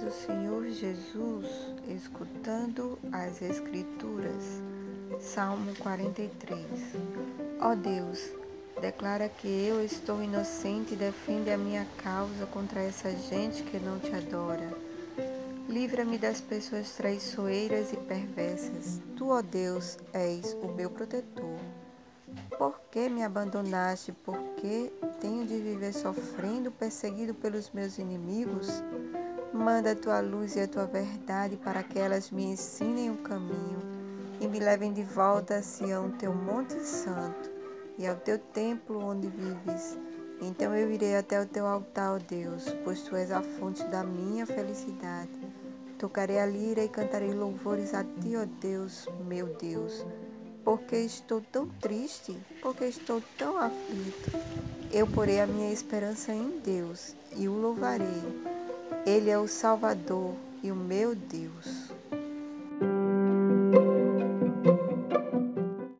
diz o Senhor Jesus, escutando as Escrituras. Salmo 43. Ó Deus, declara que eu estou inocente e defende a minha causa contra essa gente que não te adora. Livra-me das pessoas traiçoeiras e perversas. Tu, ó Deus, és o meu protetor. Por que me abandonaste? Por que tenho de viver sofrendo, perseguido pelos meus inimigos? Manda a tua luz e a tua verdade para que elas me ensinem o caminho e me levem de volta a Sião, teu monte santo, e ao teu templo onde vives. Então eu irei até o teu altar, ó Deus, pois tu és a fonte da minha felicidade. Tocarei a lira e cantarei louvores a ti, ó Deus, meu Deus porque estou tão triste, porque estou tão aflito. Eu porei a minha esperança em Deus e o louvarei. Ele é o Salvador e o meu Deus.